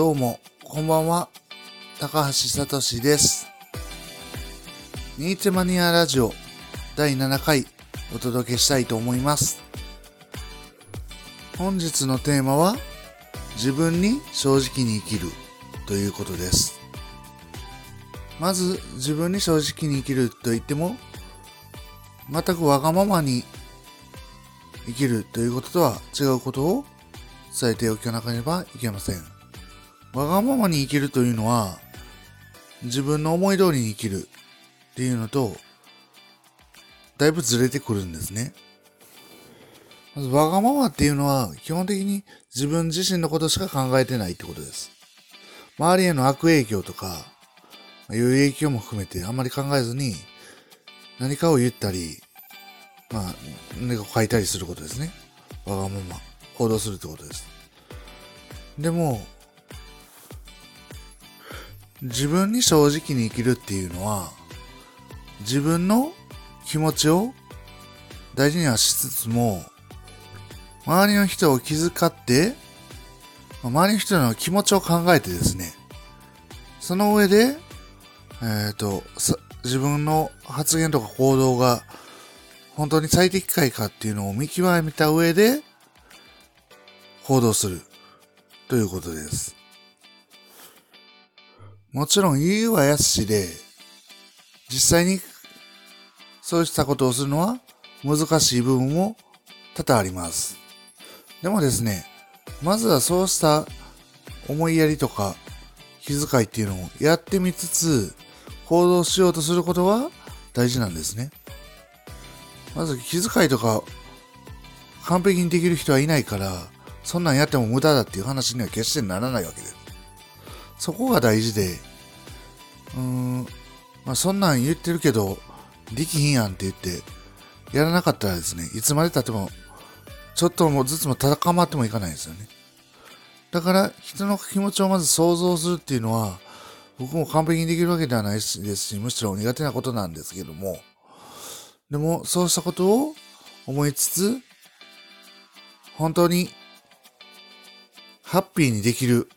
どうも、こんばんは。高橋聡です。ニーチェマニアラジオ第7回お届けしたいと思います。本日のテーマは、自分に正直に生きるということです。まず、自分に正直に生きると言っても、全くわがままに生きるということとは違うことを伝えておかなければいけません。わがままに生きるというのは、自分の思い通りに生きるっていうのと、だいぶずれてくるんですね。まず、わがままっていうのは、基本的に自分自身のことしか考えてないってことです。周りへの悪影響とか、良い影響も含めてあんまり考えずに、何かを言ったり、まあ、何かを書いたりすることですね。わがまま、行動するってことです。でも、自分に正直に生きるっていうのは、自分の気持ちを大事にはしつつも、周りの人を気遣って、周りの人の気持ちを考えてですね、その上で、えっ、ー、と、自分の発言とか行動が本当に最適解かっていうのを見極めた上で行動するということです。もちろん言うはやしで、実際にそうしたことをするのは難しい部分も多々あります。でもですね、まずはそうした思いやりとか気遣いっていうのをやってみつつ行動しようとすることは大事なんですね。まず気遣いとか完璧にできる人はいないから、そんなんやっても無駄だっていう話には決してならないわけです。そこが大事で、うーん、まあ、そんなん言ってるけど、できひんやんって言って、やらなかったらですね、いつまで経っても、ちょっともずつも高まってもいかないですよね。だから、人の気持ちをまず想像するっていうのは、僕も完璧にできるわけではないですし、むしろ苦手なことなんですけども、でも、そうしたことを思いつつ、本当に、ハッピーにできる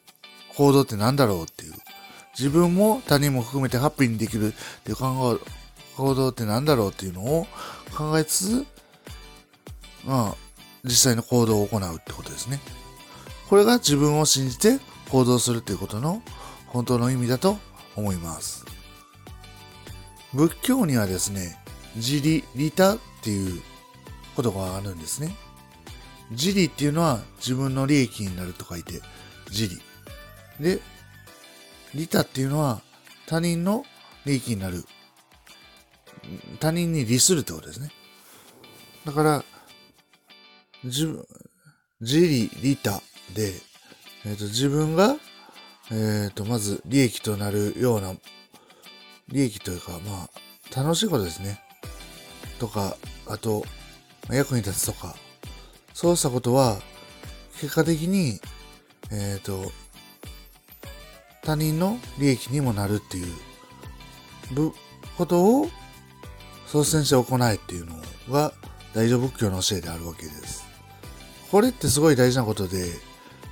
行動って何だろうっていう。自分も他人も含めてハッピーにできるっていう考え、行動って何だろうっていうのを考えつつ、まあ、実際の行動を行うってことですね。これが自分を信じて行動するっていうことの本当の意味だと思います。仏教にはですね、自利利他っていうことがあるんですね。自利っていうのは自分の利益になると書いて自利。で、利他っていうのは他人の利益になる。他人に利するってことですね。だから、自分、自利利他で、えっ、ー、と、自分が、えっ、ー、と、まず利益となるような、利益というか、まあ、楽しいことですね。とか、あと、役に立つとか、そうしたことは、結果的に、えっ、ー、と、他人の利益にもなるっていうことを率先して行えっていうのが大乗仏教の教えであるわけです。これってすごい大事なことで、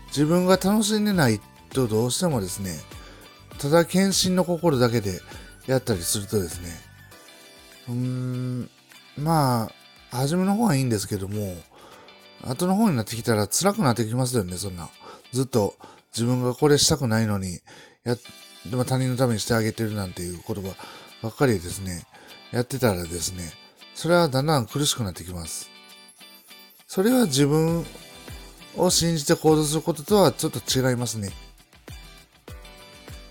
自分が楽しんでないとどうしてもですね、ただ献身の心だけでやったりするとですね、うーん、まあ、初めの方はいいんですけども、後の方になってきたら辛くなってきますよね、そんな。ずっと自分がこれしたくないのに、や、でも他人のためにしてあげてるなんていう言葉ばっかりですね、やってたらですね、それはだんだん苦しくなってきます。それは自分を信じて行動することとはちょっと違いますね。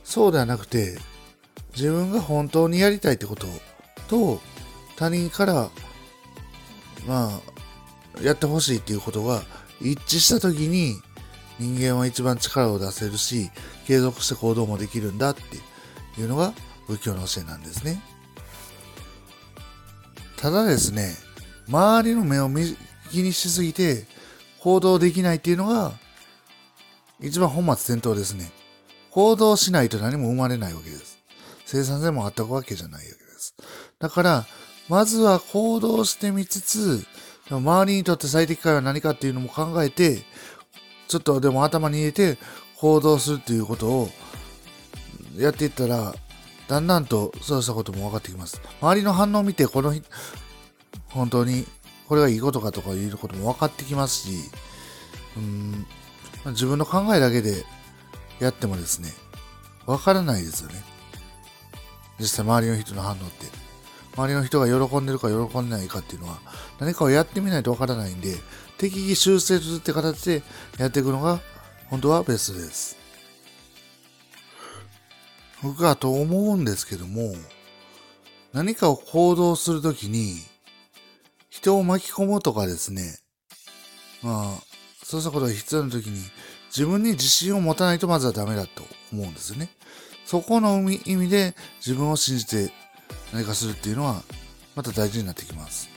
そうではなくて、自分が本当にやりたいってことと、他人から、まあ、やってほしいっていうことが一致したときに、人間は一番力を出せるし、継続して行動もできるんだっていうのが仏教の教えなんですね。ただですね、周りの目を気にしすぎて行動できないっていうのが一番本末転倒ですね。行動しないと何も生まれないわけです。生産性もあったわけじゃないわけです。だから、まずは行動してみつつ、周りにとって最適解は何かっていうのも考えて、ちょっとでも頭に入れて行動するっていうことをやっていったら、だんだんとそうしたことも分かってきます。周りの反応を見て、この本当にこれがいいことかとかいうことも分かってきますし、うん、自分の考えだけでやってもですね、分からないですよね。実際周りの人の反応って。周りの人が喜んでるか喜んでないかっていうのは、何かをやってみないと分からないんで、適宜修正するって形でやっていくのが、本当はベストです。僕はと思うんですけども、何かを行動するときに、人を巻き込むとかですね、まあ、そうしたことが必要なときに、自分に自信を持たないとまずはダメだと思うんですよね。そこの意味で自分を信じて何かするっていうのは、また大事になってきます。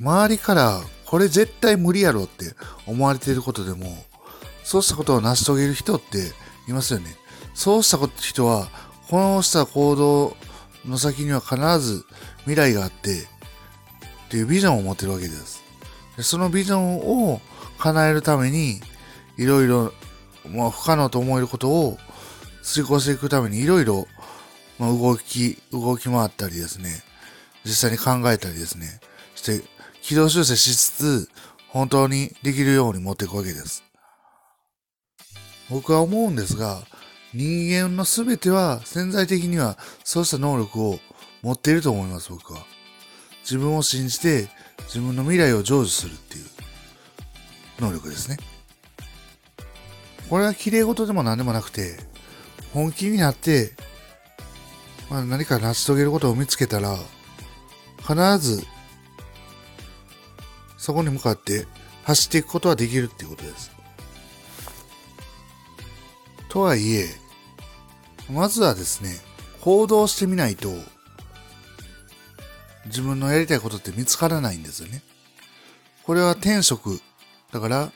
周りから、これ絶対無理やろって思われていることでも、そうしたことを成し遂げる人っていますよね。そうした人は、このした行動の先には必ず未来があって、っていうビジョンを持ってるわけです。でそのビジョンを叶えるために、いろいろ、まあ、不可能と思えることを遂行していくためにいろいろ、まあ、動き、動き回ったりですね、実際に考えたりですね、して、軌道修正しつつ、本当にできるように持っていくわけです。僕は思うんですが、人間の全ては潜在的にはそうした能力を持っていると思います、僕は。自分を信じて自分の未来を成就するっていう能力ですね。これは綺麗事でも何でもなくて、本気になって、まあ、何か成し遂げることを見つけたら、必ずそこに向かって走っていくことはできるっていうことです。とはいえ、まずはですね、行動してみないと、自分のやりたいことって見つからないんですよね。これは天職。だから、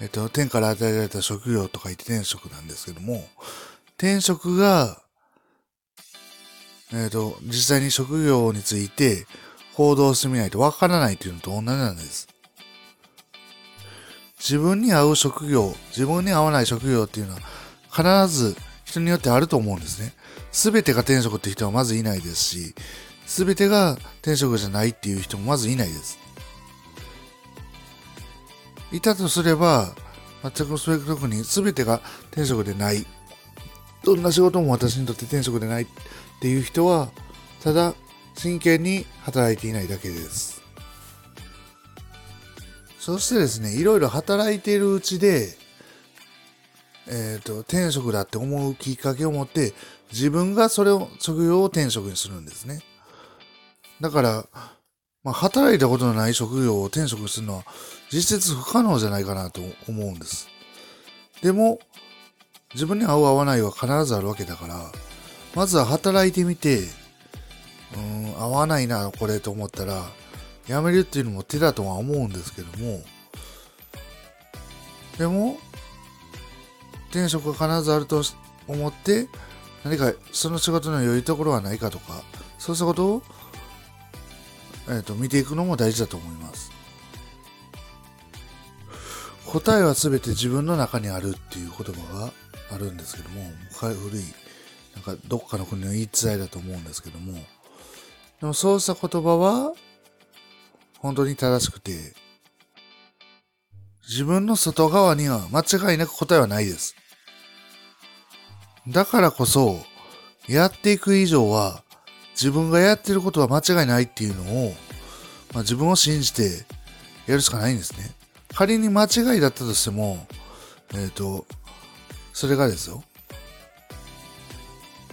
えっと、天から与えられた職業と書いて天職なんですけども、天職が、えっと、実際に職業について行動してみないとわからないというのと同じなんです。自分に合う職業、自分に合わない職業っていうのは必ず人によってあると思うんですね。すべてが天職って人はまずいないですし、すべてが天職じゃないっていう人もまずいないです。いたとすれば、全くそういう特に全てが天職でない。どんな仕事も私にとって天職でないっていう人は、ただ真剣に働いていないだけです。そしてですね、いろいろ働いているうちで、えっ、ー、と、天職だって思うきっかけを持って、自分がそれを、職業を天職にするんですね。だから、まあ、働いたことのない職業を転職するのは実質不可能じゃないかなと思うんです。でも、自分に合う合わないは必ずあるわけだから、まずは働いてみて、うん、合わないな、これと思ったら、辞めるっていうのも手だとは思うんですけども、でも、転職が必ずあると思って、何かその仕事の良いところはないかとか、そうしたことをえーと、見ていくのも大事だと思います。答えは全て自分の中にあるっていう言葉があるんですけども、古い、なんかどっかの国の言い伝えだと思うんですけども、でもそうした言葉は本当に正しくて、自分の外側には間違いなく答えはないです。だからこそ、やっていく以上は、自分がやってることは間違いないっていうのを、まあ、自分を信じてやるしかないんですね。仮に間違いだったとしても、えっ、ー、と、それがですよ。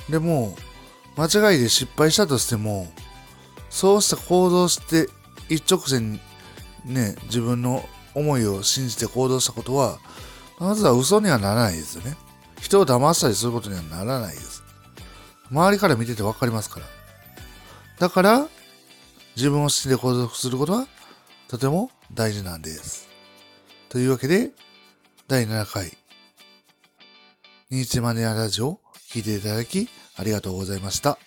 でも、間違いで失敗したとしても、そうした行動して一直線にね、自分の思いを信じて行動したことは、まずは嘘にはならないですよね。人を騙したりすることにはならないです。周りから見ててわかりますから。だから、自分を知って行動することはとても大事なんです。というわけで、第7回、ニーチマネアラジオを聴いていただきありがとうございました。